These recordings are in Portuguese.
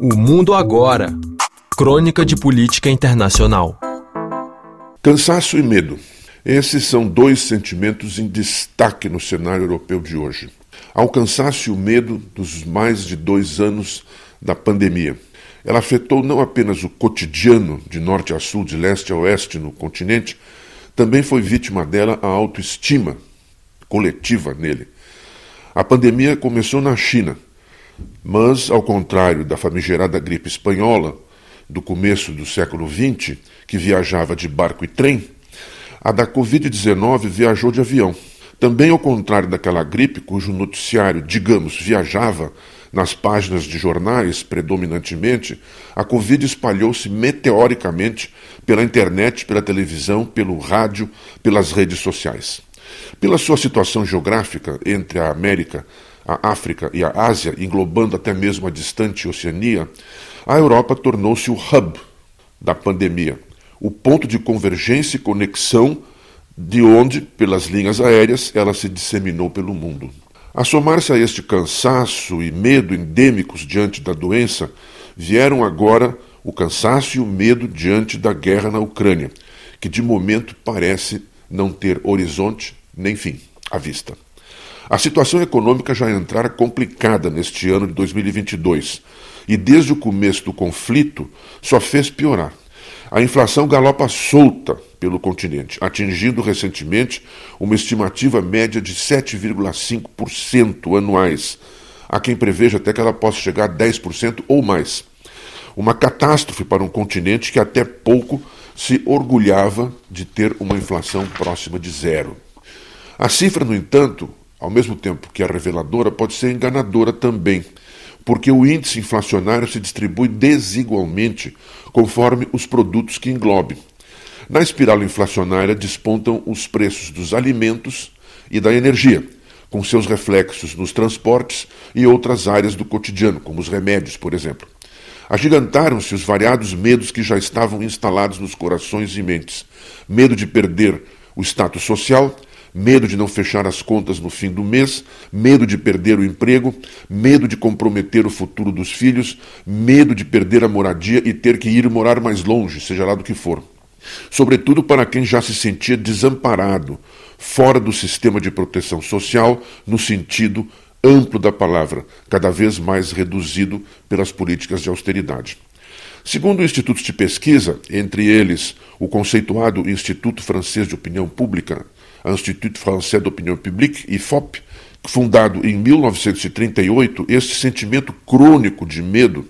O Mundo Agora Crônica de Política Internacional. Cansaço e medo. Esses são dois sentimentos em destaque no cenário europeu de hoje. Há o cansaço e o medo dos mais de dois anos da pandemia. Ela afetou não apenas o cotidiano de norte a sul, de leste a oeste no continente, também foi vítima dela a autoestima coletiva nele. A pandemia começou na China, mas, ao contrário da famigerada gripe espanhola do começo do século XX, que viajava de barco e trem, a da Covid-19 viajou de avião. Também ao contrário daquela gripe, cujo noticiário, digamos, viajava nas páginas de jornais predominantemente, a Covid espalhou-se meteoricamente pela internet, pela televisão, pelo rádio, pelas redes sociais. Pela sua situação geográfica entre a América, a África e a Ásia, englobando até mesmo a distante Oceania, a Europa tornou-se o hub da pandemia, o ponto de convergência e conexão de onde, pelas linhas aéreas, ela se disseminou pelo mundo. A somar-se a este cansaço e medo endêmicos diante da doença, vieram agora o cansaço e o medo diante da guerra na Ucrânia, que de momento parece não ter horizonte nem fim à vista. A situação econômica já entrara complicada neste ano de 2022 e, desde o começo do conflito, só fez piorar. A inflação galopa solta pelo continente, atingindo recentemente uma estimativa média de 7,5% anuais. Há quem preveja até que ela possa chegar a 10% ou mais. Uma catástrofe para um continente que até pouco se orgulhava de ter uma inflação próxima de zero. A cifra, no entanto, ao mesmo tempo que é reveladora, pode ser enganadora também porque o índice inflacionário se distribui desigualmente conforme os produtos que englobe. Na espiral inflacionária despontam os preços dos alimentos e da energia, com seus reflexos nos transportes e outras áreas do cotidiano, como os remédios, por exemplo. Agigantaram-se os variados medos que já estavam instalados nos corações e mentes: medo de perder o status social, medo de não fechar as contas no fim do mês, medo de perder o emprego, medo de comprometer o futuro dos filhos, medo de perder a moradia e ter que ir morar mais longe, seja lá do que for. Sobretudo para quem já se sentia desamparado, fora do sistema de proteção social, no sentido amplo da palavra, cada vez mais reduzido pelas políticas de austeridade. Segundo institutos de pesquisa, entre eles o conceituado Instituto Francês de Opinião Pública, Institut Français d'Opinion Publique, IFOP, fundado em 1938, este sentimento crônico de medo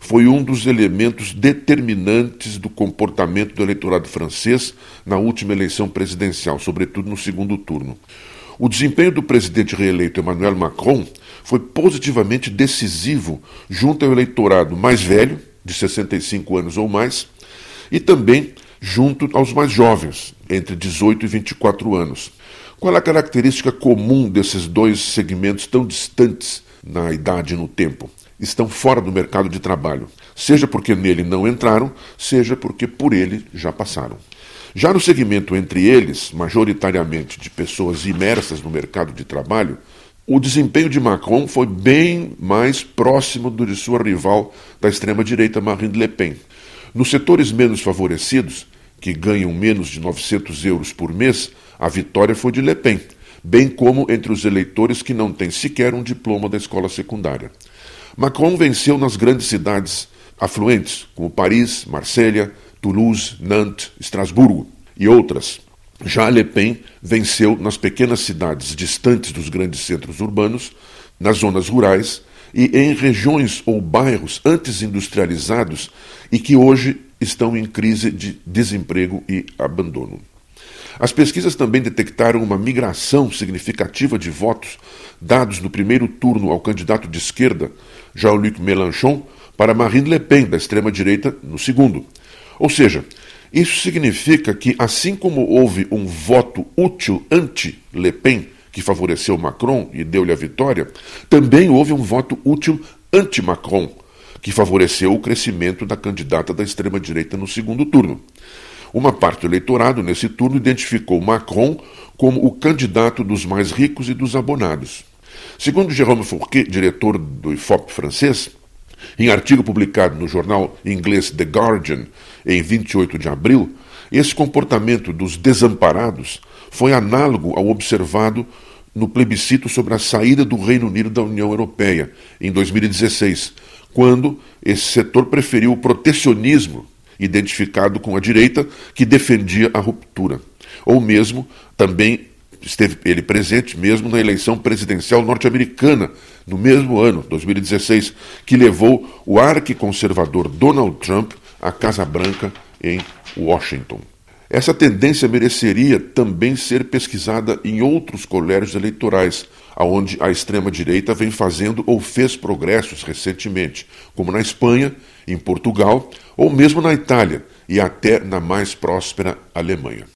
foi um dos elementos determinantes do comportamento do eleitorado francês na última eleição presidencial, sobretudo no segundo turno. O desempenho do presidente reeleito Emmanuel Macron foi positivamente decisivo junto ao eleitorado mais velho, de 65 anos ou mais, e também junto aos mais jovens, entre 18 e 24 anos. Qual a característica comum desses dois segmentos tão distantes na idade e no tempo? Estão fora do mercado de trabalho, seja porque nele não entraram, seja porque por ele já passaram. Já no segmento entre eles, majoritariamente de pessoas imersas no mercado de trabalho, o desempenho de Macron foi bem mais próximo do de sua rival da extrema-direita Marine Le Pen. Nos setores menos favorecidos, que ganham menos de 900 euros por mês, a vitória foi de Le Pen, bem como entre os eleitores que não têm sequer um diploma da escola secundária. Macron venceu nas grandes cidades afluentes, como Paris, Marselha, Toulouse, Nantes, Estrasburgo e outras. Já Le Pen venceu nas pequenas cidades distantes dos grandes centros urbanos, nas zonas rurais e em regiões ou bairros antes industrializados e que hoje estão em crise de desemprego e abandono. As pesquisas também detectaram uma migração significativa de votos dados no primeiro turno ao candidato de esquerda, Jean-Luc Mélenchon, para Marine Le Pen, da extrema-direita, no segundo. Ou seja, isso significa que, assim como houve um voto útil anti-Le Pen, que favoreceu Macron e deu-lhe a vitória, também houve um voto útil anti-Macron, que favoreceu o crescimento da candidata da extrema-direita no segundo turno. Uma parte do eleitorado, nesse turno, identificou Macron como o candidato dos mais ricos e dos abonados. Segundo Jérôme Fourquet, diretor do IFOP francês, Em artigo publicado no jornal inglês The Guardian, em 28 de abril, esse comportamento dos desamparados foi análogo ao observado no plebiscito sobre a saída do Reino Unido da União Europeia, em 2016, quando esse setor preferiu o protecionismo identificado com a direita que defendia a ruptura. Ou mesmo também esteve ele presente mesmo na eleição presidencial norte-americana no mesmo ano, 2016, que levou o arquiconservador Donald Trump à Casa Branca em Washington. Essa tendência mereceria também ser pesquisada em outros colégios eleitorais, aonde a extrema-direita vem fazendo ou fez progressos recentemente, como na Espanha, em Portugal ou mesmo na Itália e até na mais próspera Alemanha.